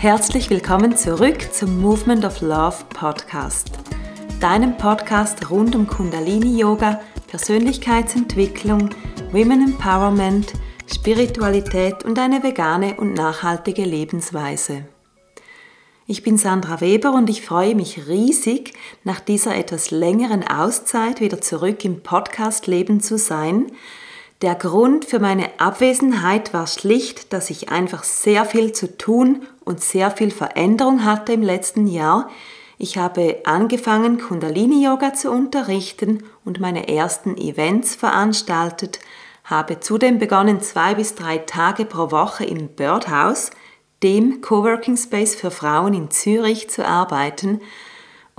Herzlich willkommen zurück zum Movement of Love Podcast, deinem Podcast rund um Kundalini Yoga, Persönlichkeitsentwicklung, Women Empowerment, Spiritualität und eine vegane und nachhaltige Lebensweise. Ich bin Sandra Weber und ich freue mich riesig, nach dieser etwas längeren Auszeit wieder zurück im Podcast-Leben zu sein. Der Grund für meine Abwesenheit war schlicht, dass ich einfach sehr viel zu tun und sehr viel Veränderung hatte im letzten Jahr. Ich habe angefangen, Kundalini-Yoga zu unterrichten und meine ersten Events veranstaltet, habe zudem begonnen, zwei bis drei Tage pro Woche im Birdhouse – dem Coworking Space für Frauen in Zürich zu arbeiten.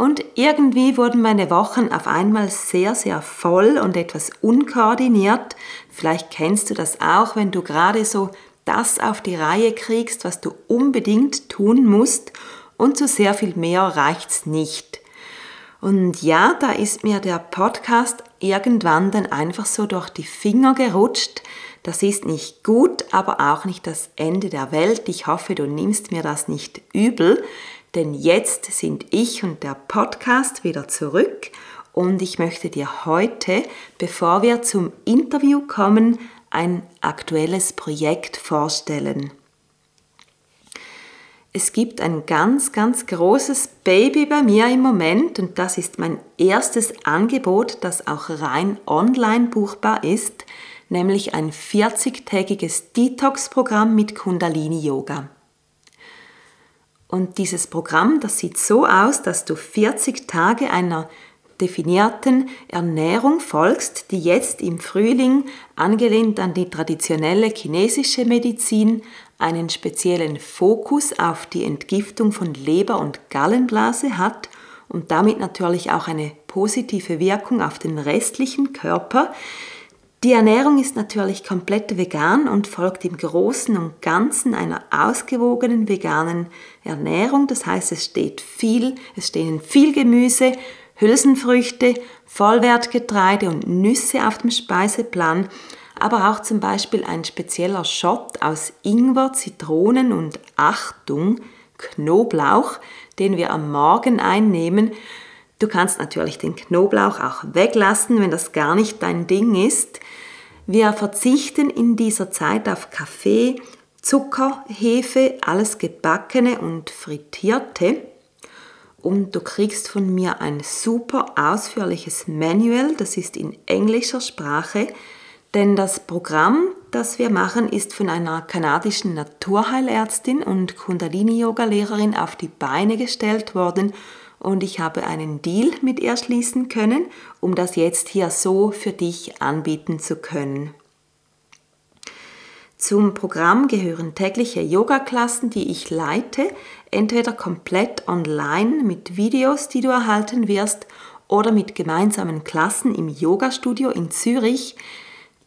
Und irgendwie wurden meine Wochen auf einmal sehr, sehr voll und etwas unkoordiniert. Vielleicht kennst du das auch, wenn du gerade so das auf die Reihe kriegst, was du unbedingt tun musst und zu sehr viel mehr reicht's nicht. Und ja, da ist mir der Podcast irgendwann dann einfach so durch die Finger gerutscht. Das ist nicht gut, aber auch nicht das Ende der Welt. Ich hoffe, du nimmst mir das nicht übel, denn jetzt sind ich und der Podcast wieder zurück und ich möchte dir heute, bevor wir zum Interview kommen, ein aktuelles Projekt vorstellen. Es gibt ein ganz, ganz großes Baby bei mir im Moment und das ist mein erstes Angebot, das auch rein online buchbar ist nämlich ein 40-tägiges Detox-Programm mit Kundalini-Yoga. Und dieses Programm, das sieht so aus, dass du 40 Tage einer definierten Ernährung folgst, die jetzt im Frühling, angelehnt an die traditionelle chinesische Medizin, einen speziellen Fokus auf die Entgiftung von Leber und Gallenblase hat und damit natürlich auch eine positive Wirkung auf den restlichen Körper, die Ernährung ist natürlich komplett vegan und folgt im Großen und Ganzen einer ausgewogenen veganen Ernährung. Das heißt, es steht viel, es stehen viel Gemüse, Hülsenfrüchte, Vollwertgetreide und Nüsse auf dem Speiseplan, aber auch zum Beispiel ein spezieller Shot aus Ingwer, Zitronen und Achtung, Knoblauch, den wir am Morgen einnehmen. Du kannst natürlich den Knoblauch auch weglassen, wenn das gar nicht dein Ding ist. Wir verzichten in dieser Zeit auf Kaffee, Zucker, Hefe, alles gebackene und frittierte. Und du kriegst von mir ein super ausführliches Manual, das ist in englischer Sprache, denn das Programm, das wir machen, ist von einer kanadischen Naturheilärztin und Kundalini-Yoga-Lehrerin auf die Beine gestellt worden und ich habe einen Deal mit ihr schließen können, um das jetzt hier so für dich anbieten zu können. Zum Programm gehören tägliche Yoga-Klassen, die ich leite, entweder komplett online mit Videos, die du erhalten wirst, oder mit gemeinsamen Klassen im Yoga-Studio in Zürich.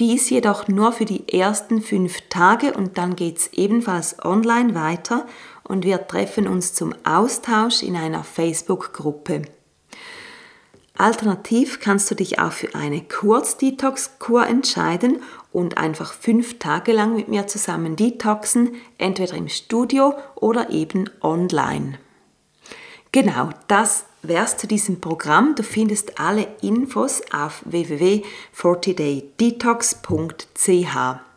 Dies jedoch nur für die ersten fünf Tage und dann geht es ebenfalls online weiter und wir treffen uns zum Austausch in einer Facebook-Gruppe. Alternativ kannst du dich auch für eine Kurz-Detox-Kur entscheiden und einfach fünf Tage lang mit mir zusammen detoxen, entweder im Studio oder eben online. Genau, das wär's zu diesem Programm. Du findest alle Infos auf www.40daydetox.ch.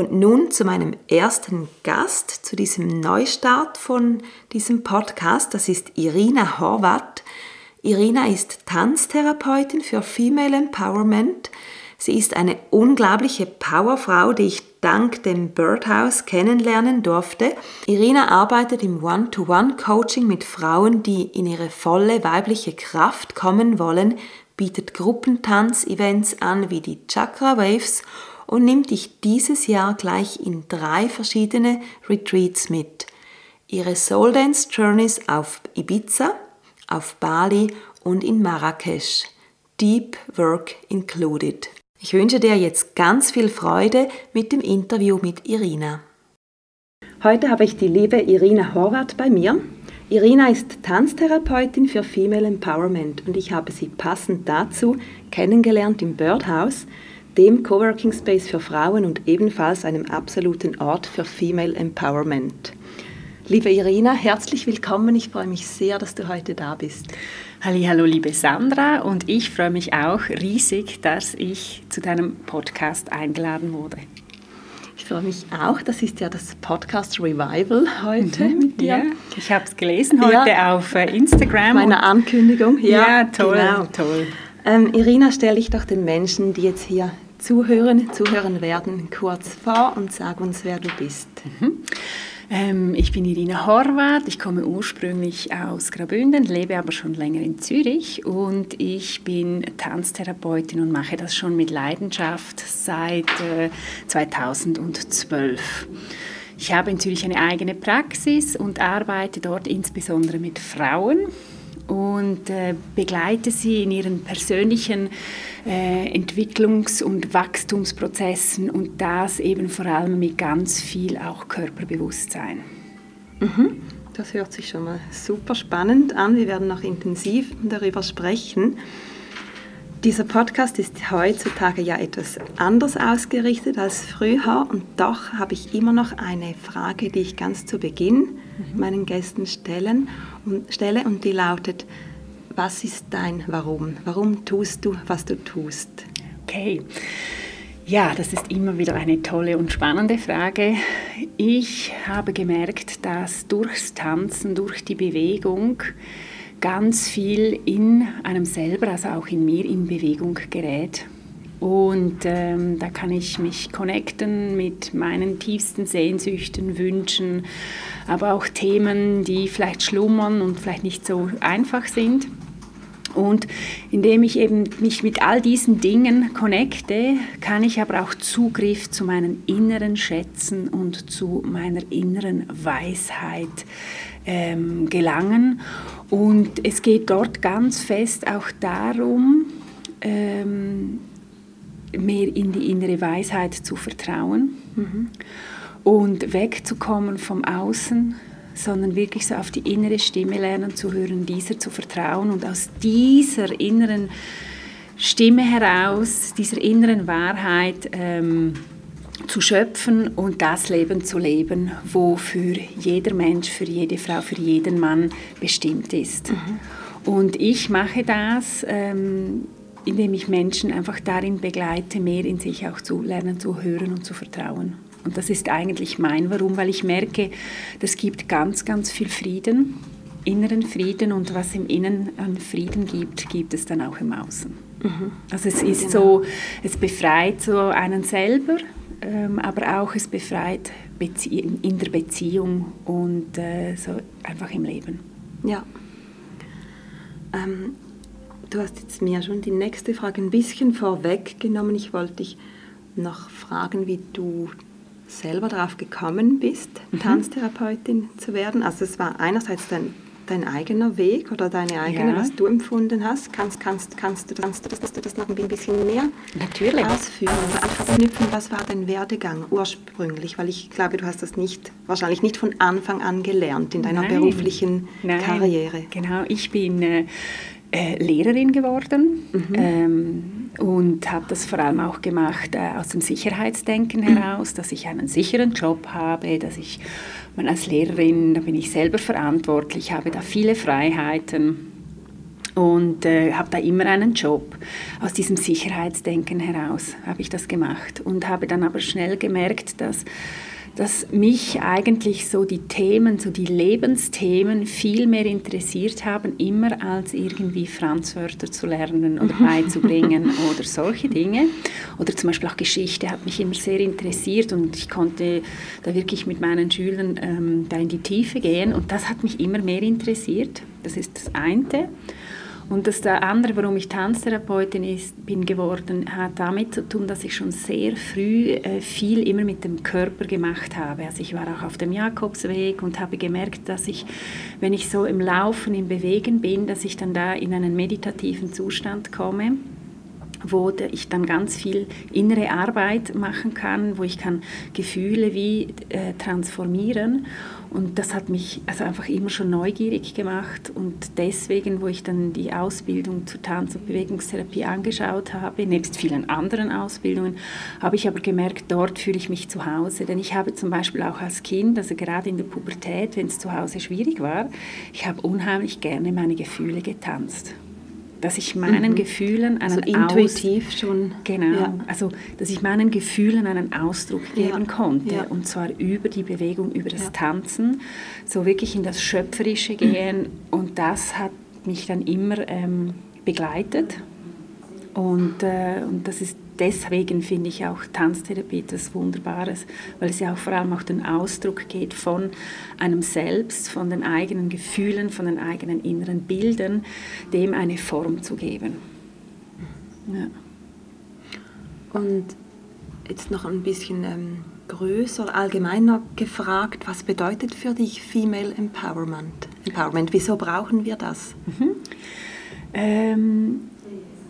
Und nun zu meinem ersten Gast, zu diesem Neustart von diesem Podcast. Das ist Irina Horvath. Irina ist Tanztherapeutin für Female Empowerment. Sie ist eine unglaubliche Powerfrau, die ich dank dem Birdhouse kennenlernen durfte. Irina arbeitet im One-to-One-Coaching mit Frauen, die in ihre volle weibliche Kraft kommen wollen, bietet Gruppentanz-Events an wie die Chakra Waves und nimmt dich dieses Jahr gleich in drei verschiedene Retreats mit. Ihre Soul Dance Journeys auf Ibiza, auf Bali und in Marrakesch. Deep Work included. Ich wünsche dir jetzt ganz viel Freude mit dem Interview mit Irina. Heute habe ich die liebe Irina Horvath bei mir. Irina ist Tanztherapeutin für Female Empowerment und ich habe sie passend dazu kennengelernt im Birdhouse, dem Coworking Space für Frauen und ebenfalls einem absoluten Ort für Female Empowerment. Liebe Irina, herzlich willkommen. Ich freue mich sehr, dass du heute da bist. Hallo, liebe Sandra, und ich freue mich auch riesig, dass ich zu deinem Podcast eingeladen wurde. Ich freue mich auch. Das ist ja das Podcast Revival heute mhm, mit dir. Ja, ich habe es gelesen heute ja, auf äh, Instagram. Meine Ankündigung. Ja, ja toll, genau. toll. Ähm, Irina, stelle ich doch den Menschen, die jetzt hier zuhören, zuhören werden, kurz vor und sag uns, wer du bist. Mhm. Ähm, ich bin Irina Horvath, ich komme ursprünglich aus Graubünden, lebe aber schon länger in Zürich und ich bin Tanztherapeutin und mache das schon mit Leidenschaft seit äh, 2012. Ich habe in Zürich eine eigene Praxis und arbeite dort insbesondere mit Frauen und äh, begleite sie in ihren persönlichen äh, Entwicklungs- und Wachstumsprozessen und das eben vor allem mit ganz viel auch Körperbewusstsein. Mhm. Das hört sich schon mal super spannend an. Wir werden noch intensiv darüber sprechen. Dieser Podcast ist heutzutage ja etwas anders ausgerichtet als früher und doch habe ich immer noch eine Frage, die ich ganz zu Beginn. Meinen Gästen stellen und, stelle und die lautet, was ist dein Warum? Warum tust du, was du tust? Okay. Ja, das ist immer wieder eine tolle und spannende Frage. Ich habe gemerkt, dass durchs Tanzen, durch die Bewegung, ganz viel in einem selber, also auch in mir, in Bewegung gerät. Und ähm, da kann ich mich connecten mit meinen tiefsten Sehnsüchten, Wünschen, aber auch Themen, die vielleicht schlummern und vielleicht nicht so einfach sind. Und indem ich eben mich mit all diesen Dingen connecte, kann ich aber auch Zugriff zu meinen inneren Schätzen und zu meiner inneren Weisheit ähm, gelangen. Und es geht dort ganz fest auch darum, ähm, mehr in die innere Weisheit zu vertrauen mhm. und wegzukommen vom Außen, sondern wirklich so auf die innere Stimme lernen zu hören, dieser zu vertrauen und aus dieser inneren Stimme heraus, dieser inneren Wahrheit ähm, zu schöpfen und das Leben zu leben, wo für jeder Mensch, für jede Frau, für jeden Mann bestimmt ist. Mhm. Und ich mache das, ähm, indem ich Menschen einfach darin begleite, mehr in sich auch zu lernen, zu hören und zu vertrauen. Und das ist eigentlich mein Warum, weil ich merke, das gibt ganz, ganz viel Frieden, inneren Frieden und was im Innen an Frieden gibt, gibt es dann auch im Außen. Mhm. Also es ist genau. so, es befreit so einen selber, ähm, aber auch es befreit in der Beziehung und äh, so einfach im Leben. Ja. Ähm, du hast jetzt mir schon die nächste Frage ein bisschen vorweggenommen. Ich wollte dich noch fragen, wie du selber darauf gekommen bist, mhm. Tanztherapeutin zu werden? Also es war einerseits dein, dein eigener Weg oder deine eigene, ja. was du empfunden hast. Kannst, kannst, kannst, du, kannst du, das, du das noch ein bisschen mehr Natürlich. ausführen oder anknüpfen? Was war dein Werdegang ursprünglich? Weil ich glaube, du hast das nicht, wahrscheinlich nicht von Anfang an gelernt in deiner Nein. beruflichen Nein. Karriere. Genau, ich bin... Äh, äh, Lehrerin geworden mhm. ähm, und habe das vor allem auch gemacht äh, aus dem Sicherheitsdenken mhm. heraus, dass ich einen sicheren Job habe, dass ich man als Lehrerin, da bin ich selber verantwortlich, habe da viele Freiheiten und äh, habe da immer einen Job. Aus diesem Sicherheitsdenken heraus habe ich das gemacht und habe dann aber schnell gemerkt, dass dass mich eigentlich so die Themen, so die Lebensthemen viel mehr interessiert haben, immer als irgendwie Franzwörter zu lernen oder beizubringen oder solche Dinge. Oder zum Beispiel auch Geschichte hat mich immer sehr interessiert und ich konnte da wirklich mit meinen Schülern ähm, da in die Tiefe gehen und das hat mich immer mehr interessiert. Das ist das eine. Und das der andere, warum ich Tanztherapeutin ist, bin geworden, hat damit zu tun, dass ich schon sehr früh äh, viel immer mit dem Körper gemacht habe. Also ich war auch auf dem Jakobsweg und habe gemerkt, dass ich, wenn ich so im Laufen, im Bewegen bin, dass ich dann da in einen meditativen Zustand komme. wo ich dann ganz viel innere Arbeit machen kann, wo ich kann Gefühle wie äh, transformieren und das hat mich also einfach immer schon neugierig gemacht und deswegen, wo ich dann die Ausbildung zur Tanz- und Bewegungstherapie angeschaut habe, nebst vielen anderen Ausbildungen, habe ich aber gemerkt, dort fühle ich mich zu Hause. Denn ich habe zum Beispiel auch als Kind, also gerade in der Pubertät, wenn es zu Hause schwierig war, ich habe unheimlich gerne meine Gefühle getanzt dass ich meinen mhm. Gefühlen einen also intuitiv Aus schon genau ja. also dass ich meinen Gefühlen einen Ausdruck geben ja. konnte ja. und zwar über die Bewegung über das Tanzen so wirklich in das schöpferische gehen und das hat mich dann immer ähm, begleitet und, äh, und das ist deswegen finde ich auch Tanztherapie etwas Wunderbares, weil es ja auch vor allem auch den Ausdruck geht von einem Selbst, von den eigenen Gefühlen, von den eigenen inneren Bildern, dem eine Form zu geben. Ja. Und jetzt noch ein bisschen ähm, größer, allgemeiner gefragt, was bedeutet für dich Female Empowerment? Empowerment, wieso brauchen wir das? Mhm. Ähm,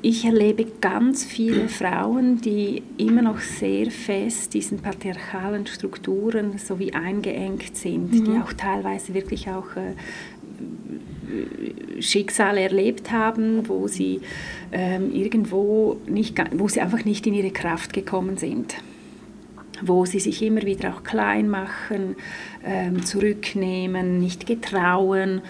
ich erlebe ganz viele Frauen, die immer noch sehr fest diesen patriarchalen Strukturen so wie eingeengt sind, mhm. die auch teilweise wirklich auch äh, Schicksale erlebt haben, wo sie ähm, irgendwo nicht, wo sie einfach nicht in ihre Kraft gekommen sind wo sie sich immer wieder auch klein machen, ähm, zurücknehmen, nicht getrauen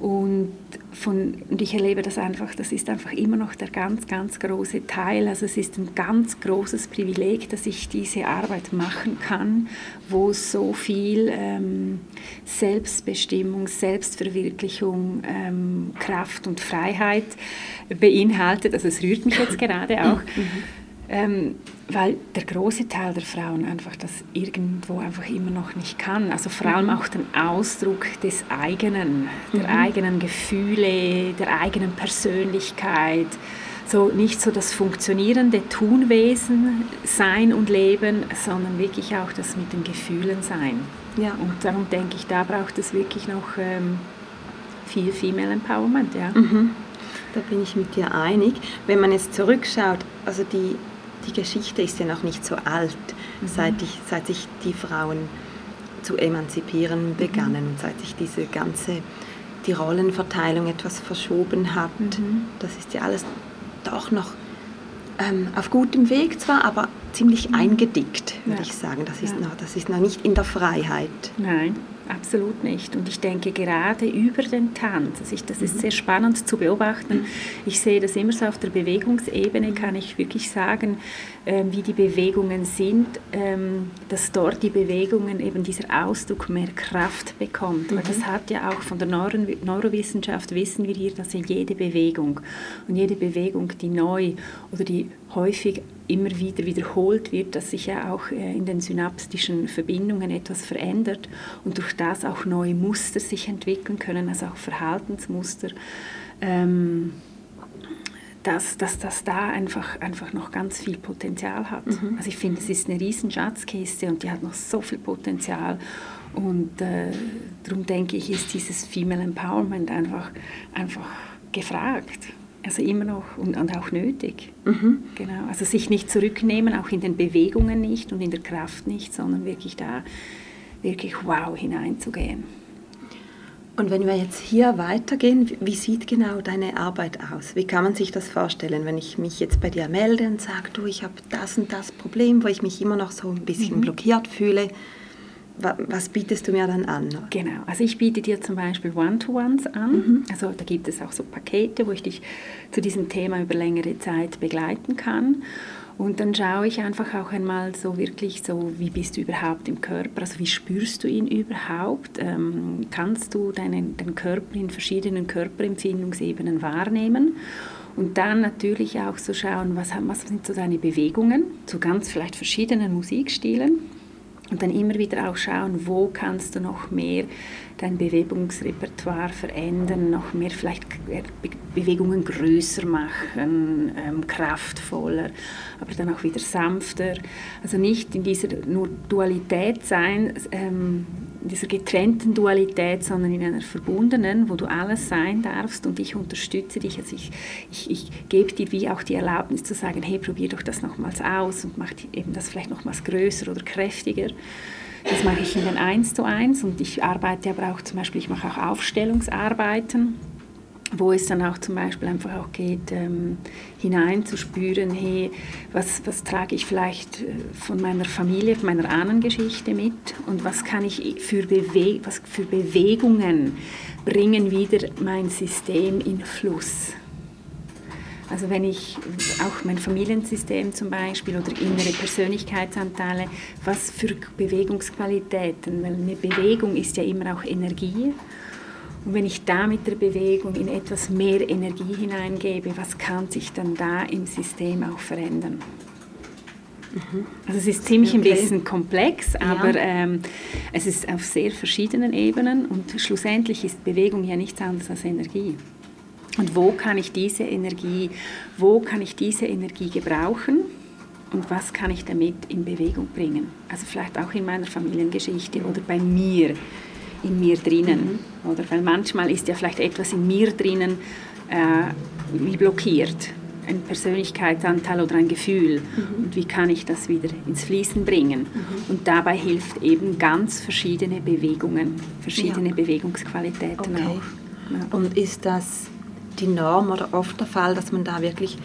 und, von, und ich erlebe das einfach, das ist einfach immer noch der ganz, ganz große Teil. Also es ist ein ganz großes Privileg, dass ich diese Arbeit machen kann, wo so viel ähm, Selbstbestimmung, Selbstverwirklichung, ähm, Kraft und Freiheit beinhaltet. Also es rührt mich jetzt gerade auch. Mhm. Ähm, weil der große Teil der Frauen einfach das irgendwo einfach immer noch nicht kann. Also vor allem mhm. auch den Ausdruck des eigenen, der mhm. eigenen Gefühle, der eigenen Persönlichkeit. So nicht so das funktionierende Tunwesen sein und leben, sondern wirklich auch das mit den Gefühlen sein. Ja. Und darum denke ich, da braucht es wirklich noch ähm, viel Female Empowerment. Ja. Mhm. Da bin ich mit dir einig. Wenn man jetzt zurückschaut, also die die Geschichte ist ja noch nicht so alt, mhm. seit, ich, seit sich die Frauen zu emanzipieren mhm. begannen und seit sich diese ganze, die Rollenverteilung etwas verschoben hat. Mhm. Das ist ja alles doch noch ähm, auf gutem Weg zwar, aber ziemlich mhm. eingedickt, würde ja. ich sagen. Das ist, ja. noch, das ist noch nicht in der Freiheit. Nein. Absolut nicht. Und ich denke gerade über den Tanz, also ich, das ist mhm. sehr spannend zu beobachten. Ich sehe das immer so auf der Bewegungsebene, kann ich wirklich sagen, äh, wie die Bewegungen sind, ähm, dass dort die Bewegungen eben dieser Ausdruck mehr Kraft bekommt. Mhm. Weil das hat ja auch von der Neuro Neurowissenschaft, wissen wir hier, dass ja jede Bewegung und jede Bewegung, die neu oder die häufig immer wieder wiederholt wird, dass sich ja auch äh, in den synaptischen Verbindungen etwas verändert und durch das auch neue Muster sich entwickeln können, also auch Verhaltensmuster, ähm, dass, dass das da einfach, einfach noch ganz viel Potenzial hat. Mhm. Also ich finde, es ist eine riesen Schatzkiste und die hat noch so viel Potenzial und äh, darum denke ich, ist dieses Female Empowerment einfach, einfach gefragt also immer noch und, und auch nötig. Mhm. Genau. Also sich nicht zurücknehmen, auch in den Bewegungen nicht und in der Kraft nicht, sondern wirklich da wirklich wow hineinzugehen. Und wenn wir jetzt hier weitergehen, wie sieht genau deine Arbeit aus? Wie kann man sich das vorstellen, wenn ich mich jetzt bei dir melde und sage, du, ich habe das und das Problem, wo ich mich immer noch so ein bisschen mhm. blockiert fühle? Was bietest du mir dann an? Genau, also ich biete dir zum Beispiel One-to-Ones an. Mhm. Also da gibt es auch so Pakete, wo ich dich zu diesem Thema über längere Zeit begleiten kann. Und dann schaue ich einfach auch einmal so wirklich so, wie bist du überhaupt im Körper, also wie spürst du ihn überhaupt? Ähm, kannst du deinen, deinen Körper in verschiedenen Körperempfindungsebenen wahrnehmen? Und dann natürlich auch so schauen, was, was sind so deine Bewegungen zu ganz vielleicht verschiedenen Musikstilen und dann immer wieder auch schauen, wo kannst du noch mehr dein Bewegungsrepertoire verändern, noch mehr vielleicht Bewegungen größer machen, ähm, kraftvoller, aber dann auch wieder sanfter. Also nicht in dieser nur Dualität sein, ähm, in dieser getrennten Dualität, sondern in einer verbundenen, wo du alles sein darfst und ich unterstütze dich. Also ich, ich, ich gebe dir wie auch die Erlaubnis zu sagen, hey, probier doch das nochmals aus und mach eben das vielleicht nochmals größer oder kräftiger. Das mache ich in den 1 zu 1 und ich arbeite aber auch zum Beispiel, ich mache auch Aufstellungsarbeiten wo es dann auch zum Beispiel einfach auch geht, ähm, hineinzuspüren, hey, was, was trage ich vielleicht äh, von meiner Familie, von meiner Ahnengeschichte mit und was kann ich für, Bewe was für Bewegungen bringen wieder mein System in Fluss. Also wenn ich auch mein Familiensystem zum Beispiel oder innere Persönlichkeitsanteile, was für Bewegungsqualitäten, weil eine Bewegung ist ja immer auch Energie und wenn ich da mit der Bewegung in etwas mehr Energie hineingebe, was kann sich dann da im System auch verändern? Mhm. Also es ist ziemlich okay. ein bisschen komplex, aber ja. ähm, es ist auf sehr verschiedenen Ebenen und schlussendlich ist Bewegung ja nichts anderes als Energie. Und wo kann ich diese Energie, wo kann ich diese Energie gebrauchen und was kann ich damit in Bewegung bringen? Also vielleicht auch in meiner Familiengeschichte oder bei mir in mir drinnen. Mhm. Oder? Weil manchmal ist ja vielleicht etwas in mir drinnen äh, wie blockiert. Ein Persönlichkeitsanteil oder ein Gefühl. Mhm. Und wie kann ich das wieder ins Fließen bringen? Mhm. Und dabei hilft eben ganz verschiedene Bewegungen, verschiedene ja. Bewegungsqualitäten okay. auch. Ja. Und ist das die Norm oder oft der Fall, dass man da wirklich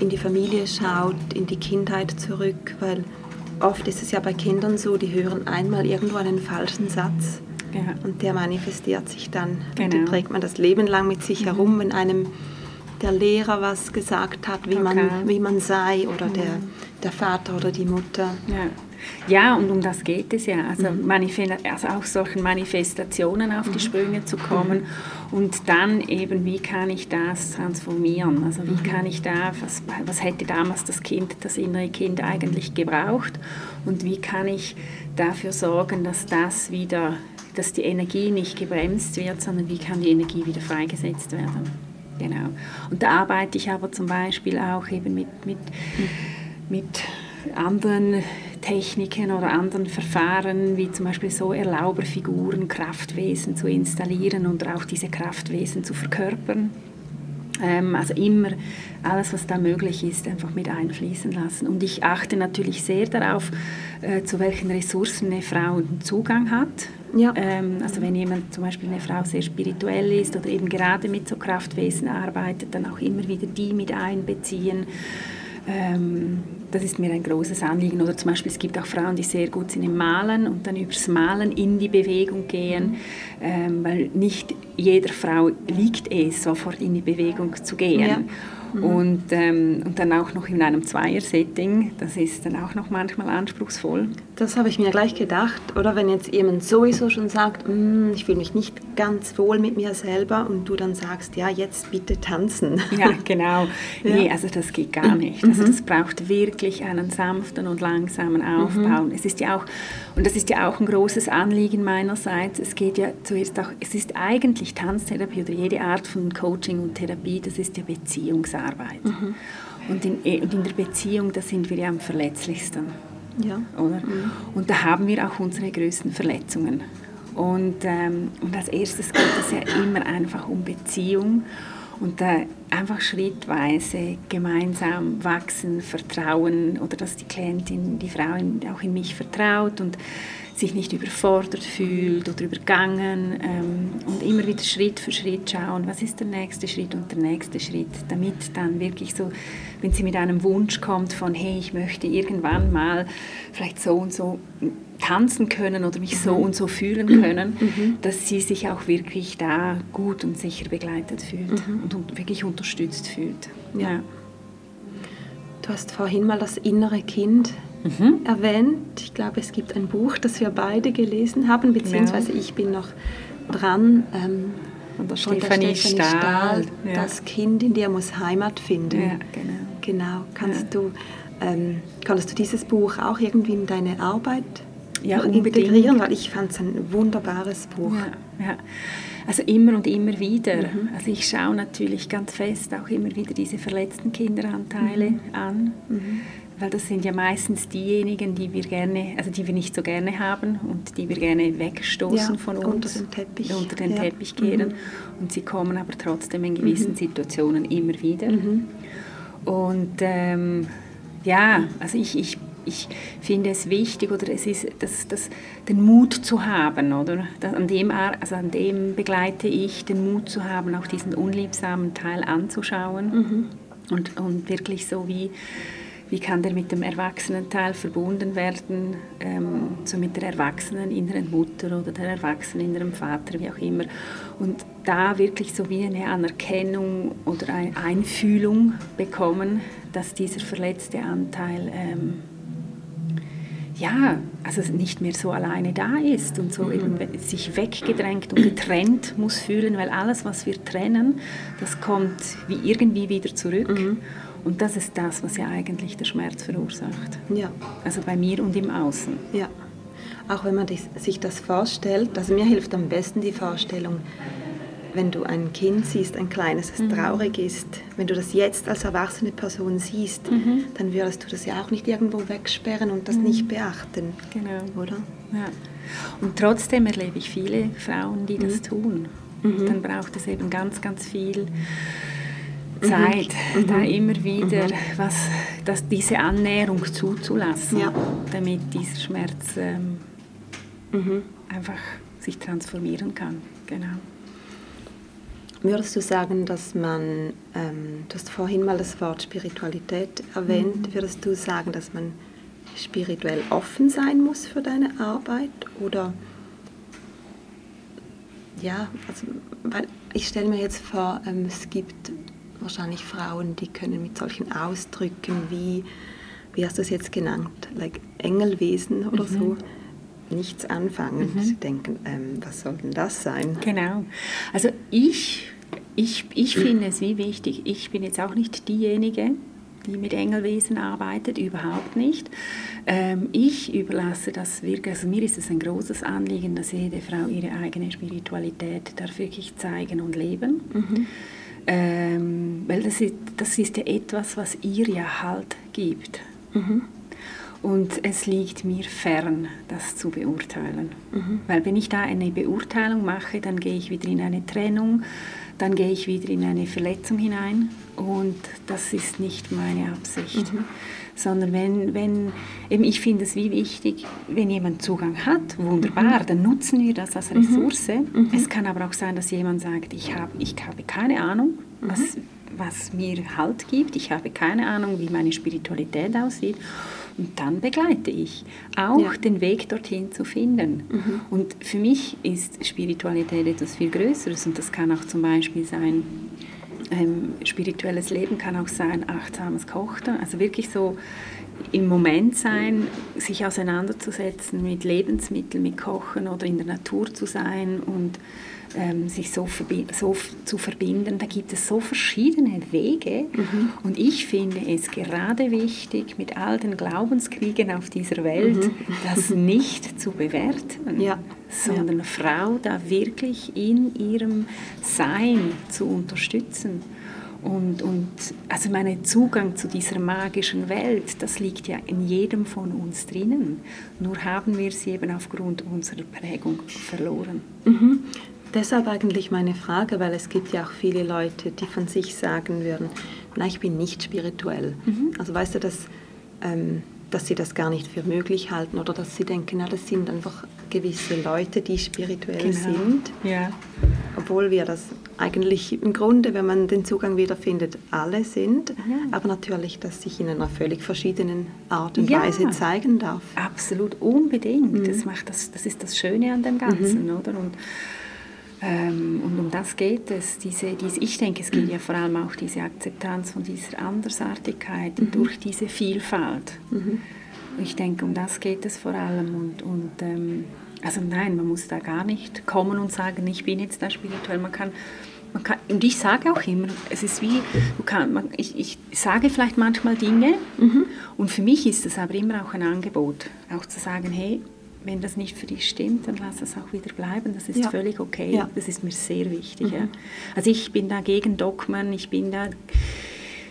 in die Familie schaut, in die Kindheit zurück? Weil oft ist es ja bei Kindern so, die hören einmal irgendwo einen falschen Satz ja. Und der manifestiert sich dann. Genau. Und den trägt man das Leben lang mit sich mhm. herum, wenn einem der Lehrer was gesagt hat, wie, okay. man, wie man sei oder mhm. der, der Vater oder die Mutter. Ja. Ja, und um das geht es ja. Also, mhm. also auch solchen Manifestationen auf die mhm. Sprünge zu kommen mhm. und dann eben, wie kann ich das transformieren? Also wie kann ich da, was, was hätte damals das Kind, das innere Kind eigentlich gebraucht und wie kann ich dafür sorgen, dass das wieder dass die Energie nicht gebremst wird, sondern wie kann die Energie wieder freigesetzt werden. Genau. Und da arbeite ich aber zum Beispiel auch eben mit, mit, mit anderen Techniken oder anderen Verfahren, wie zum Beispiel so Erlauberfiguren, Kraftwesen zu installieren und auch diese Kraftwesen zu verkörpern. Ähm, also immer alles, was da möglich ist, einfach mit einfließen lassen. Und ich achte natürlich sehr darauf, äh, zu welchen Ressourcen eine Frau einen Zugang hat. Ja. Ähm, also wenn jemand zum Beispiel eine Frau sehr spirituell ist oder eben gerade mit so Kraftwesen arbeitet, dann auch immer wieder die mit einbeziehen. Ähm, das ist mir ein großes Anliegen. Oder zum Beispiel, es gibt auch Frauen, die sehr gut sind im Malen und dann übers Malen in die Bewegung gehen, ähm, weil nicht jeder Frau liegt es, sofort in die Bewegung zu gehen. Ja. Mhm. Und, ähm, und dann auch noch in einem Zweier-Setting, das ist dann auch noch manchmal anspruchsvoll. Das habe ich mir gleich gedacht, oder wenn jetzt jemand sowieso schon sagt, mm, ich fühle mich nicht ganz wohl mit mir selber und du dann sagst, ja, jetzt bitte tanzen. Ja, genau. ja. Nee, also das geht gar nicht. Also mhm. das braucht wirklich einen sanften und langsamen Aufbau. Mhm. Es ist ja auch, und das ist ja auch ein großes Anliegen meinerseits, es geht ja zuerst auch, es ist eigentlich Tanztherapie oder jede Art von Coaching und Therapie, das ist ja Beziehungsarbeit. Arbeit. Mhm. Und, in, eh, und in der Beziehung, da sind wir ja am verletzlichsten. Ja. Oder? Mhm. Und da haben wir auch unsere größten Verletzungen. Und, ähm, und als erstes geht es ja immer einfach um Beziehung und da einfach schrittweise gemeinsam wachsen, vertrauen oder dass die Klientin, die Frau auch in mich vertraut und sich nicht überfordert fühlt oder übergangen ähm, und immer wieder Schritt für Schritt schauen, was ist der nächste Schritt und der nächste Schritt, damit dann wirklich so, wenn sie mit einem Wunsch kommt von, hey, ich möchte irgendwann mal vielleicht so und so tanzen können oder mich so mhm. und so fühlen können, mhm. dass sie sich auch wirklich da gut und sicher begleitet fühlt mhm. und wirklich unterstützt fühlt. Ja. ja. Du hast vorhin mal das innere Kind mhm. erwähnt. Ich glaube, es gibt ein Buch, das wir beide gelesen haben, beziehungsweise ja. ich bin noch dran. Ähm, und der Stefanie, Stefanie Stahl. Stahl ja. Das Kind in dir muss Heimat finden. Ja, genau. Genau. Kannst, du, ähm, kannst du dieses Buch auch irgendwie in deine Arbeit ja, integrieren? Weil ich fand es ein wunderbares Buch. Ja, ja. Also immer und immer wieder. Mhm. Also ich schaue natürlich ganz fest auch immer wieder diese verletzten Kinderanteile mhm. an. Mhm weil das sind ja meistens diejenigen, die wir gerne, also die wir nicht so gerne haben und die wir gerne wegstoßen ja, von uns, unter den Teppich, unter den ja. Teppich kehren. Mhm. Und sie kommen aber trotzdem in gewissen mhm. Situationen immer wieder. Mhm. Und ähm, ja, also ich, ich, ich finde es wichtig oder es ist das, das, den Mut zu haben, oder? Das, an, dem, also an dem begleite ich, den Mut zu haben, auch diesen unliebsamen Teil anzuschauen mhm. und, und wirklich so wie wie kann der mit dem Erwachsenenteil verbunden werden, ähm, so mit der erwachsenen inneren Mutter oder der erwachsenen inneren Vater, wie auch immer. Und da wirklich so wie eine Anerkennung oder eine Einfühlung bekommen, dass dieser verletzte Anteil ähm, ja, also nicht mehr so alleine da ist und so mhm. eben sich weggedrängt und getrennt muss fühlen, weil alles, was wir trennen, das kommt wie irgendwie wieder zurück. Mhm. Und das ist das, was ja eigentlich der Schmerz verursacht. Ja. Also bei mir und im Außen. Ja. Auch wenn man sich das vorstellt, also mir hilft am besten die Vorstellung, wenn du ein Kind siehst, ein kleines, das mhm. traurig ist, wenn du das jetzt als erwachsene Person siehst, mhm. dann würdest du das ja auch nicht irgendwo wegsperren und das mhm. nicht beachten. Genau. Oder? Ja. Und trotzdem erlebe ich viele Frauen, die das mhm. tun. Mhm. Dann braucht es eben ganz, ganz viel. Zeit, mhm. da immer wieder mhm. was, dass diese Annäherung zuzulassen, ja. damit dieser Schmerz ähm, mhm. einfach sich transformieren kann. Genau. Würdest du sagen, dass man, ähm, du hast vorhin mal das Wort Spiritualität erwähnt, mhm. würdest du sagen, dass man spirituell offen sein muss für deine Arbeit oder ja, also, weil ich stelle mir jetzt vor, ähm, es gibt wahrscheinlich Frauen, die können mit solchen Ausdrücken wie, wie hast du es jetzt genannt, like Engelwesen oder mhm. so, nichts anfangen. Mhm. Sie denken, ähm, was soll denn das sein? Genau. Also ich, ich, ich finde es wie wichtig, ich bin jetzt auch nicht diejenige, die mit Engelwesen arbeitet, überhaupt nicht. Ähm, ich überlasse das wirklich, also mir ist es ein großes Anliegen, dass jede Frau ihre eigene Spiritualität darf wirklich zeigen und leben. Mhm. Ähm, weil das ist, das ist ja etwas, was ihr ja Halt gibt. Mhm. Und es liegt mir fern, das zu beurteilen. Mhm. Weil wenn ich da eine Beurteilung mache, dann gehe ich wieder in eine Trennung, dann gehe ich wieder in eine Verletzung hinein und das ist nicht meine Absicht. Mhm sondern wenn, wenn eben ich finde es wie wichtig, wenn jemand Zugang hat, wunderbar, mhm. dann nutzen wir das als Ressource. Mhm. Es kann aber auch sein, dass jemand sagt, ich habe, ich habe keine Ahnung, was, mhm. was mir Halt gibt, ich habe keine Ahnung, wie meine Spiritualität aussieht. Und dann begleite ich auch ja. den Weg dorthin zu finden. Mhm. Und für mich ist Spiritualität etwas viel Größeres und das kann auch zum Beispiel sein, ähm, spirituelles Leben kann auch sein achtsames Kochen, also wirklich so im Moment sein, sich auseinanderzusetzen mit Lebensmitteln, mit Kochen oder in der Natur zu sein und ähm, sich so, so, zu verbinden. Da gibt es so verschiedene Wege mhm. und ich finde es gerade wichtig, mit all den Glaubenskriegen auf dieser Welt, mhm. das nicht zu bewerten, ja. sondern ja. Frau da wirklich in ihrem Sein zu unterstützen. Und, und also mein Zugang zu dieser magischen Welt, das liegt ja in jedem von uns drinnen. Nur haben wir sie eben aufgrund unserer Prägung verloren. Mhm. Deshalb eigentlich meine Frage, weil es gibt ja auch viele Leute, die von sich sagen würden, na, ich bin nicht spirituell. Mhm. Also weißt du, dass, ähm, dass sie das gar nicht für möglich halten oder dass sie denken, na, das sind einfach gewisse Leute, die spirituell genau. sind. Ja. Obwohl wir das eigentlich im Grunde, wenn man den Zugang wiederfindet, alle sind, ja. aber natürlich, dass sich in einer völlig verschiedenen Art und ja. Weise zeigen darf. Absolut, unbedingt. Mhm. Das, macht das, das ist das Schöne an dem Ganzen, mhm. oder? Und ähm, und um das geht es. Diese, diese, ich denke, es geht ja vor allem auch diese Akzeptanz von dieser Andersartigkeit mhm. durch diese Vielfalt. Mhm. Ich denke, um das geht es vor allem. Und, und ähm, also nein, man muss da gar nicht kommen und sagen, ich bin jetzt da spirituell. Man kann, man kann, und ich sage auch immer, es ist wie, kann, man, ich, ich, sage vielleicht manchmal Dinge mhm. und für mich ist es aber immer auch ein Angebot, auch zu sagen, hey, wenn das nicht für dich stimmt, dann lass es auch wieder bleiben. Das ist ja. völlig okay. Ja. Das ist mir sehr wichtig. Mhm. Ja. Also ich bin da gegen Dogmen, ich bin da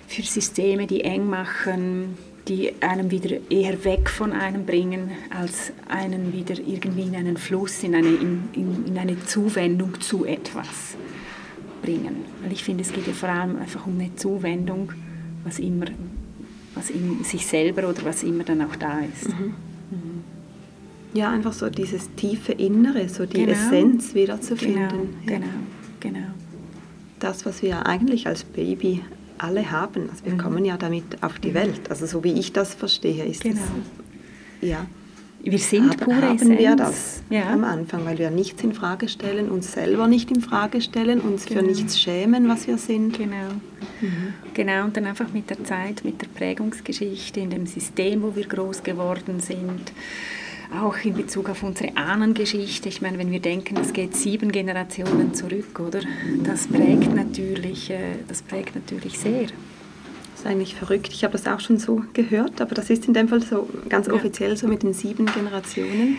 für Systeme, die eng machen. Die einem wieder eher weg von einem bringen, als einen wieder irgendwie in einen Fluss, in eine, in, in, in eine Zuwendung zu etwas bringen. Weil ich finde, es geht ja vor allem einfach um eine Zuwendung, was immer, was in sich selber oder was immer dann auch da ist. Mhm. Mhm. Ja, einfach so dieses tiefe Innere, so die genau. Essenz wiederzufinden. Genau, ja. genau, genau. Das, was wir eigentlich als Baby alle haben. Also wir mhm. kommen ja damit auf die Welt. Also so wie ich das verstehe, ist genau. es ja. Wir sind Hab, pure haben Essenz. wir das ja. am Anfang, weil wir nichts in Frage stellen, uns selber nicht in Frage stellen, uns genau. für nichts schämen, was wir sind. Genau. Mhm. Genau, und dann einfach mit der Zeit, mit der Prägungsgeschichte, in dem System, wo wir groß geworden sind, auch in Bezug auf unsere Ahnengeschichte. Ich meine, wenn wir denken, es geht sieben Generationen zurück, oder? Das prägt natürlich, äh, das prägt natürlich sehr. Das ist eigentlich verrückt. Ich habe das auch schon so gehört, aber das ist in dem Fall so ganz offiziell so mit den sieben Generationen.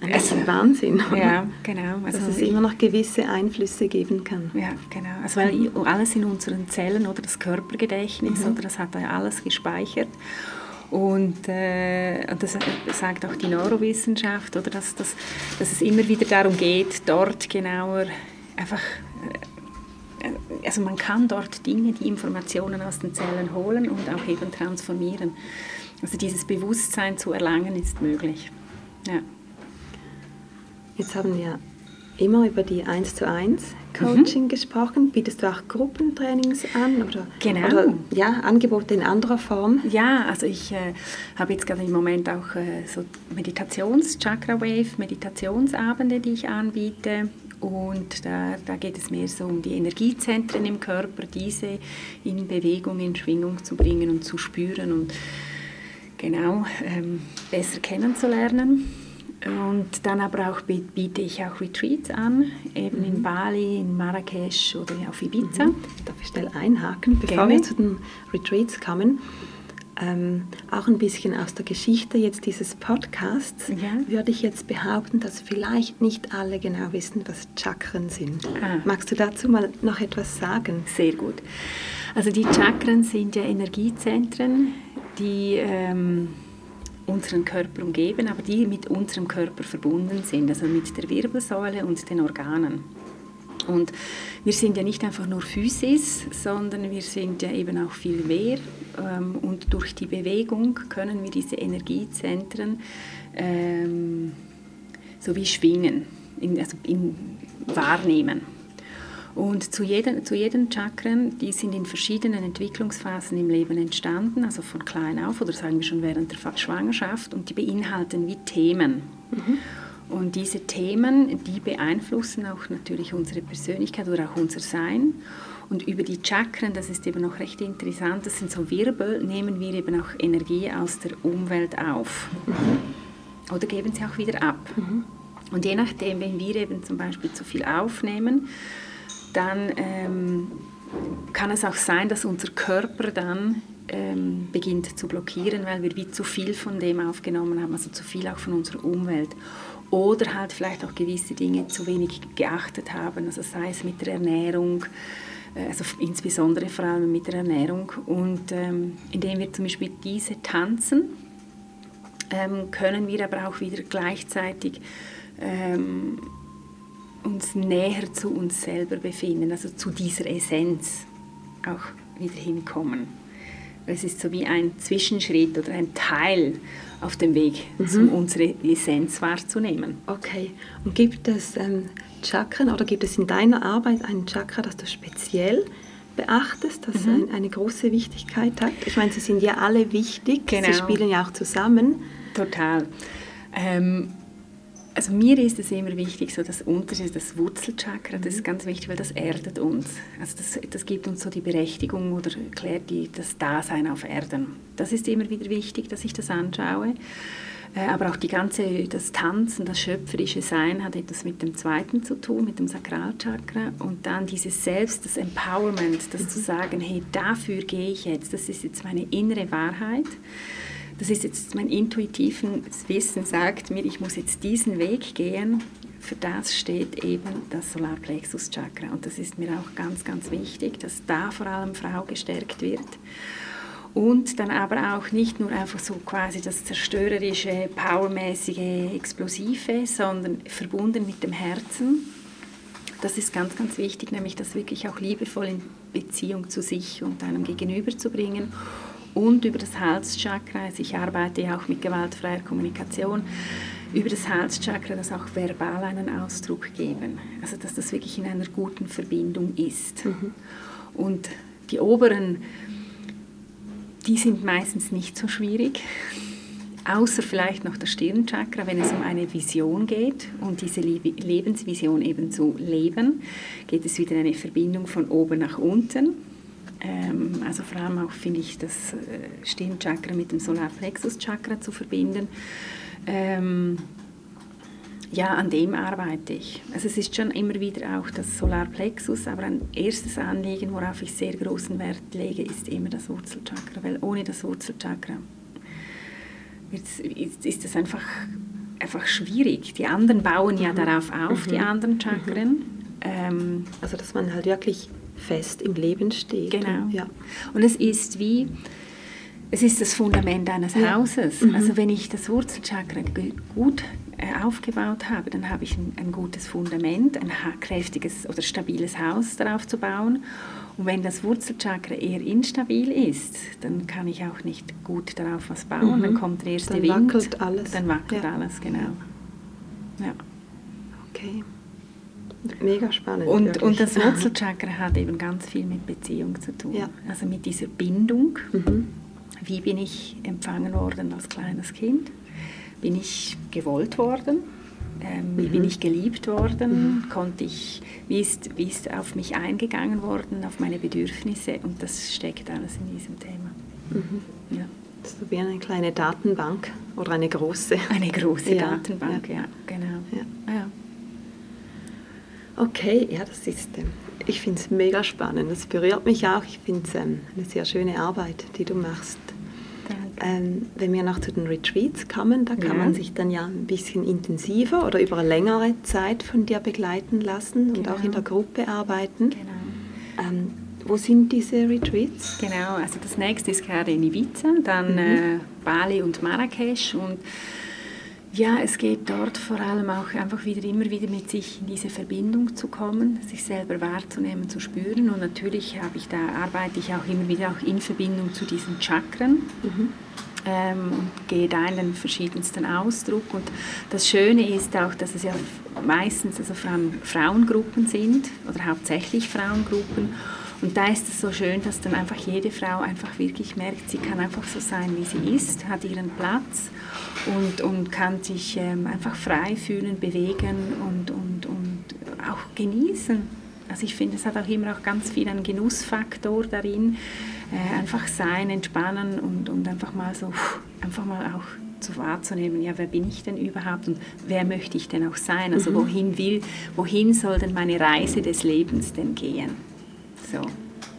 Das ist ein Wahnsinn. Ja, genau. Also dass es immer noch gewisse Einflüsse geben kann. Ja, genau. Also weil alles in unseren Zellen oder das Körpergedächtnis mhm. oder das hat ja alles gespeichert. Und, äh, das sagt auch die Neurowissenschaft, oder, dass, dass, dass es immer wieder darum geht, dort genauer einfach äh, also man kann dort Dinge, die Informationen aus den Zellen holen und auch eben transformieren. Also dieses Bewusstsein zu erlangen ist möglich. Ja. Jetzt haben wir immer über die 1 zu 1 Coaching mhm. gesprochen. Bietest du auch Gruppentrainings an? Oder, genau. Oder ja, Angebote in anderer Form? Ja, also ich äh, habe jetzt gerade im Moment auch äh, so Meditations-, Chakra-Wave, Meditationsabende, die ich anbiete. Und da, da geht es mehr so um die Energiezentren im Körper, diese in Bewegung, in Schwingung zu bringen und zu spüren und genau ähm, besser kennenzulernen. Und dann aber auch biete ich auch Retreats an, eben mhm. in Bali, in Marrakesch oder auf Ibiza. Mhm. Darf ich schnell einhaken, bevor Gerne. wir zu den Retreats kommen? Ähm, auch ein bisschen aus der Geschichte jetzt dieses Podcasts, ja. würde ich jetzt behaupten, dass vielleicht nicht alle genau wissen, was Chakren sind. Ah. Magst du dazu mal noch etwas sagen? Sehr gut. Also die Chakren sind ja Energiezentren, die ähm, unseren Körper umgeben, aber die mit unserem Körper verbunden sind, also mit der Wirbelsäule und den Organen. Und wir sind ja nicht einfach nur Physis, sondern wir sind ja eben auch viel mehr. Ähm, und durch die Bewegung können wir diese Energiezentren ähm, sowie schwingen, in, also in, wahrnehmen. Und zu jedem, zu jedem Chakren, die sind in verschiedenen Entwicklungsphasen im Leben entstanden, also von klein auf oder sagen wir schon während der Schwangerschaft und die beinhalten wie Themen. Mhm. Und diese Themen, die beeinflussen auch natürlich unsere Persönlichkeit oder auch unser Sein. Und über die Chakren, das ist eben auch recht interessant, das sind so Wirbel, nehmen wir eben auch Energie aus der Umwelt auf. Mhm. Oder geben sie auch wieder ab. Mhm. Und je nachdem, wenn wir eben zum Beispiel zu viel aufnehmen, dann ähm, kann es auch sein, dass unser Körper dann ähm, beginnt zu blockieren, weil wir wie zu viel von dem aufgenommen haben, also zu viel auch von unserer Umwelt. Oder halt vielleicht auch gewisse Dinge zu wenig geachtet haben, also sei es mit der Ernährung, äh, also insbesondere vor allem mit der Ernährung. Und ähm, indem wir zum Beispiel diese tanzen, ähm, können wir aber auch wieder gleichzeitig ähm, uns näher zu uns selber befinden, also zu dieser Essenz auch wieder hinkommen. Es ist so wie ein Zwischenschritt oder ein Teil auf dem Weg, mhm. um unsere Essenz wahrzunehmen. Okay. Und gibt es ähm, Chakren oder gibt es in deiner Arbeit ein Chakra, das du speziell beachtest, das mhm. ein, eine große Wichtigkeit hat? Ich meine, sie sind ja alle wichtig, genau. sie spielen ja auch zusammen. Total. Ähm, also mir ist es immer wichtig, so das Unterschied, das Wurzelchakra, das ist ganz wichtig, weil das erdet uns. Also das, das gibt uns so die Berechtigung oder erklärt die, das Dasein auf Erden. Das ist immer wieder wichtig, dass ich das anschaue. Äh, aber auch die ganze, das Tanzen, das schöpferische Sein hat etwas mit dem zweiten zu tun, mit dem Sakralchakra. Und dann dieses Selbst, das Empowerment, das mhm. zu sagen, hey, dafür gehe ich jetzt, das ist jetzt meine innere Wahrheit das ist jetzt mein intuitives Wissen, sagt mir, ich muss jetzt diesen Weg gehen. Für das steht eben das Solarplexus-Chakra. Und das ist mir auch ganz, ganz wichtig, dass da vor allem Frau gestärkt wird. Und dann aber auch nicht nur einfach so quasi das zerstörerische, powermäßige, explosive, sondern verbunden mit dem Herzen. Das ist ganz, ganz wichtig, nämlich das wirklich auch liebevoll in Beziehung zu sich und einem Gegenüber zu bringen und über das Halschakra, also ich arbeite ja auch mit gewaltfreier Kommunikation, über das Halschakra das auch verbal einen Ausdruck geben. Also dass das wirklich in einer guten Verbindung ist. Mhm. Und die oberen, die sind meistens nicht so schwierig. Außer vielleicht noch das Stirnchakra, wenn es um eine Vision geht und diese Lebensvision eben zu leben, geht es wieder eine Verbindung von oben nach unten. Ähm, also vor allem auch finde ich das äh, Stirnchakra mit dem Solarplexus-Chakra zu verbinden. Ähm, ja, an dem arbeite ich. Also es ist schon immer wieder auch das Solarplexus, aber ein erstes Anliegen, worauf ich sehr großen Wert lege, ist immer das Wurzelchakra, weil ohne das Wurzelchakra ist es einfach, einfach schwierig. Die anderen bauen ja mhm. darauf auf, mhm. die anderen Chakren. Mhm. Ähm, also dass man halt wirklich fest im Leben steht. Genau. Ja. Und es ist wie, es ist das Fundament eines ja. Hauses. Mhm. Also wenn ich das Wurzelchakra gut äh, aufgebaut habe, dann habe ich ein, ein, gutes Fundament, ein kräftiges oder stabiles Haus darauf zu bauen. Und wenn das Wurzelchakra eher instabil ist, dann kann ich auch nicht gut darauf was bauen. Mhm. Dann kommt der erste dann Wind. Dann wackelt alles. Dann wackelt ja. alles, genau. Ja. Okay. Mega spannend. Und, und das Wurzelchakra hat eben ganz viel mit Beziehung zu tun. Ja. Also mit dieser Bindung. Mhm. Wie bin ich empfangen worden als kleines Kind? Bin ich gewollt worden? Ähm, wie mhm. bin ich geliebt worden? Mhm. Konnte ich, wie, ist, wie ist auf mich eingegangen worden, auf meine Bedürfnisse? Und das steckt alles in diesem Thema. Mhm. Ja. Das ist wie eine kleine Datenbank oder eine große. Eine große ja. Datenbank, ja, ja genau. Ja. Okay, ja, das ist, ähm, ich finde es mega spannend. Das berührt mich auch. Ich finde es ähm, eine sehr schöne Arbeit, die du machst. Ähm, wenn wir noch zu den Retreats kommen, da kann ja. man sich dann ja ein bisschen intensiver oder über eine längere Zeit von dir begleiten lassen und auch in der genau. Gruppe arbeiten. Genau. Ähm, wo sind diese Retreats? Genau, also das nächste ist gerade in Ibiza, dann mhm. äh, Bali und Marrakesch und ja, es geht dort vor allem auch einfach wieder immer wieder mit sich in diese Verbindung zu kommen, sich selber wahrzunehmen, zu spüren. Und natürlich habe ich da arbeite ich auch immer wieder auch in Verbindung zu diesen Chakren. Mhm. Ähm, und gehe da in den verschiedensten Ausdruck. Und das Schöne ist auch, dass es ja meistens also Frauengruppen sind oder hauptsächlich Frauengruppen. Und da ist es so schön, dass dann einfach jede Frau einfach wirklich merkt, sie kann einfach so sein, wie sie ist, hat ihren Platz und, und kann sich ähm, einfach frei fühlen, bewegen und, und, und auch genießen. Also ich finde, es hat auch immer auch ganz viel einen Genussfaktor darin, äh, einfach sein, entspannen und, und einfach mal so, einfach mal auch zu wahrzunehmen, ja, wer bin ich denn überhaupt und wer möchte ich denn auch sein? Also mhm. wohin will, wohin soll denn meine Reise des Lebens denn gehen? So.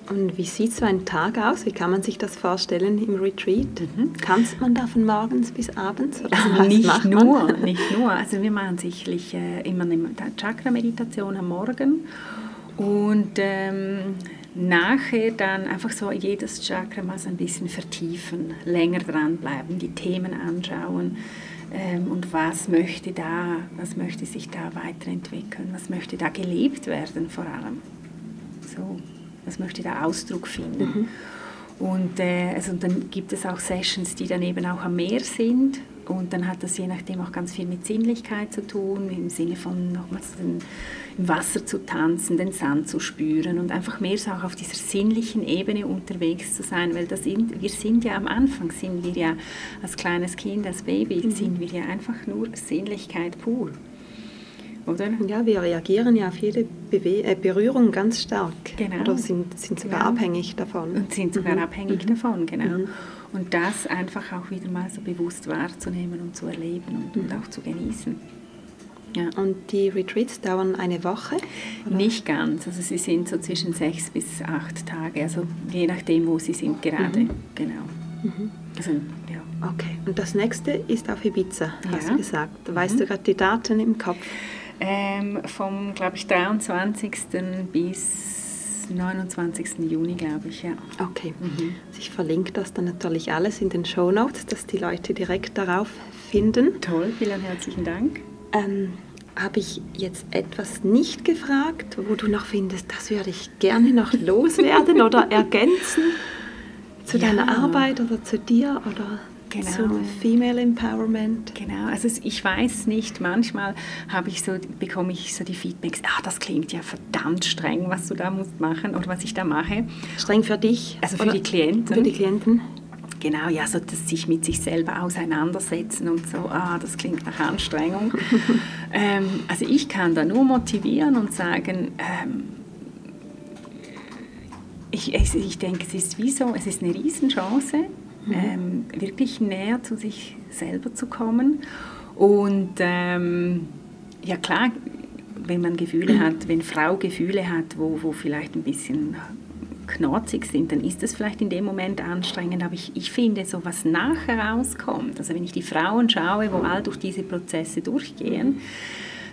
Und wie sieht so ein Tag aus? Wie kann man sich das vorstellen im Retreat? Mhm. Tanzt man da von morgens bis abends? Oder nicht nur, nicht nur. Also wir machen sicherlich äh, immer eine Chakra-Meditation am Morgen und ähm, nachher dann einfach so jedes Chakra mal so ein bisschen vertiefen, länger dranbleiben, die Themen anschauen ähm, und was möchte da, was möchte sich da weiterentwickeln, was möchte da gelebt werden vor allem. So was möchte da Ausdruck finden. Mhm. Und äh, also dann gibt es auch Sessions, die dann eben auch am Meer sind. Und dann hat das je nachdem auch ganz viel mit Sinnlichkeit zu tun, im Sinne von nochmals den, im Wasser zu tanzen, den Sand zu spüren und einfach mehr so auch auf dieser sinnlichen Ebene unterwegs zu sein, weil das sind, wir sind ja am Anfang, sind wir ja als kleines Kind, als Baby, mhm. sind wir ja einfach nur Sinnlichkeit pur oder? Ja, wir reagieren ja auf jede Bewe äh, Berührung ganz stark. Genau. Oder sind, sind sogar genau. abhängig davon. Und sind sogar mhm. abhängig mhm. davon, genau. Mhm. Und das einfach auch wieder mal so bewusst wahrzunehmen und zu erleben und, und mhm. auch zu genießen. Ja. Und die Retreats dauern eine Woche? Oder? Nicht ganz. Also sie sind so zwischen sechs bis acht Tage, also je nachdem, wo sie sind gerade. Mhm. Genau. Mhm. Also, ja. Okay. Und das nächste ist auf Ibiza, hast ja. du gesagt. Weißt mhm. du gerade die Daten im Kopf? Ähm, vom, glaube ich, 23. bis ist 29. Juni, glaube ich, ja. Okay. Mhm. Also ich verlinke das dann natürlich alles in den Show Notes, dass die Leute direkt darauf finden. Toll, vielen herzlichen Dank. Ähm, habe ich jetzt etwas nicht gefragt, wo du noch findest, das würde ich gerne noch loswerden oder ergänzen zu ja. deiner Arbeit oder zu dir oder genau. zum Female Empowerment? Genau, also ich weiß nicht, manchmal habe ich so, bekomme ich so die Feedbacks, ah, das klingt ja verdammt streng, was du da musst machen oder was ich da mache. Streng für dich? Also für die Klienten. Für die Klienten. Genau, ja, so das sich mit sich selber auseinandersetzen und so, ah, das klingt nach Anstrengung. ähm, also ich kann da nur motivieren und sagen, ähm, ich, ich, denke, es ist wie so, es ist eine Riesenchance, mhm. ähm, wirklich näher zu sich selber zu kommen. Und ähm, ja klar, wenn man Gefühle hat, wenn Frau Gefühle hat, wo, wo vielleicht ein bisschen knorzig sind, dann ist das vielleicht in dem Moment anstrengend. Aber ich, ich finde, so was nachher rauskommt, also wenn ich die Frauen schaue, wo all durch diese Prozesse durchgehen,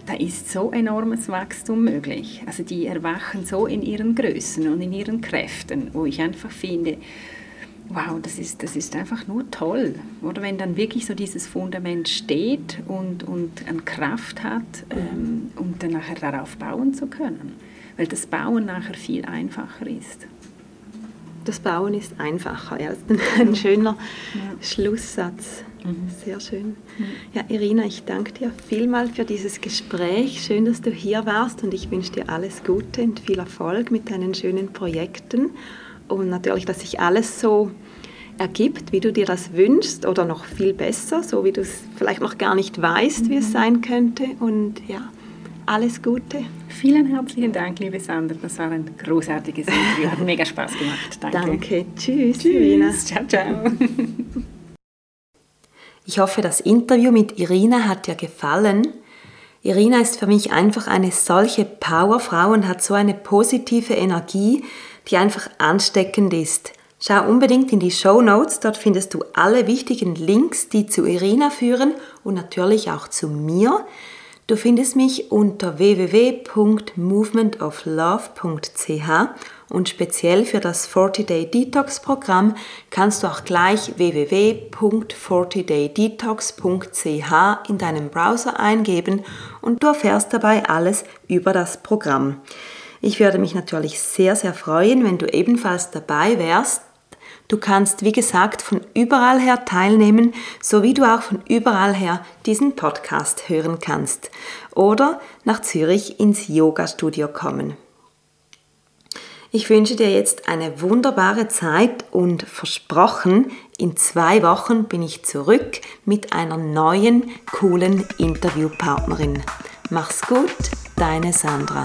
da ist so enormes Wachstum möglich. Also die erwachen so in ihren Größen und in ihren Kräften, wo ich einfach finde, wow, das ist, das ist einfach nur toll. Oder wenn dann wirklich so dieses Fundament steht und, und an Kraft hat, ähm, um dann nachher darauf bauen zu können. Weil das Bauen nachher viel einfacher ist. Das Bauen ist einfacher, ja. Das ist ein schöner ja. Schlusssatz. Mhm. Sehr schön. Mhm. Ja, Irina, ich danke dir vielmal für dieses Gespräch. Schön, dass du hier warst und ich wünsche dir alles Gute und viel Erfolg mit deinen schönen Projekten und natürlich, dass sich alles so ergibt, wie du dir das wünschst oder noch viel besser, so wie du es vielleicht noch gar nicht weißt, wie es mhm. sein könnte. Und ja, alles Gute. Vielen herzlichen Dank, liebe Sandra. Das war ein großartiges Interview. Hat mega Spaß gemacht. Danke. Danke. Tschüss, Tschüss. Irina. Ciao, ciao. Ich hoffe, das Interview mit Irina hat dir gefallen. Irina ist für mich einfach eine solche Powerfrau und hat so eine positive Energie, die einfach ansteckend ist. Schau unbedingt in die Show Notes, dort findest du alle wichtigen Links, die zu Irina führen und natürlich auch zu mir. Du findest mich unter www.movementoflove.ch und speziell für das 40-Day Detox Programm kannst du auch gleich www.40daydetox.ch in deinem Browser eingeben und du erfährst dabei alles über das Programm. Ich würde mich natürlich sehr, sehr freuen, wenn du ebenfalls dabei wärst Du kannst, wie gesagt, von überall her teilnehmen, so wie du auch von überall her diesen Podcast hören kannst oder nach Zürich ins Yoga-Studio kommen. Ich wünsche dir jetzt eine wunderbare Zeit und versprochen, in zwei Wochen bin ich zurück mit einer neuen, coolen Interviewpartnerin. Mach's gut, deine Sandra.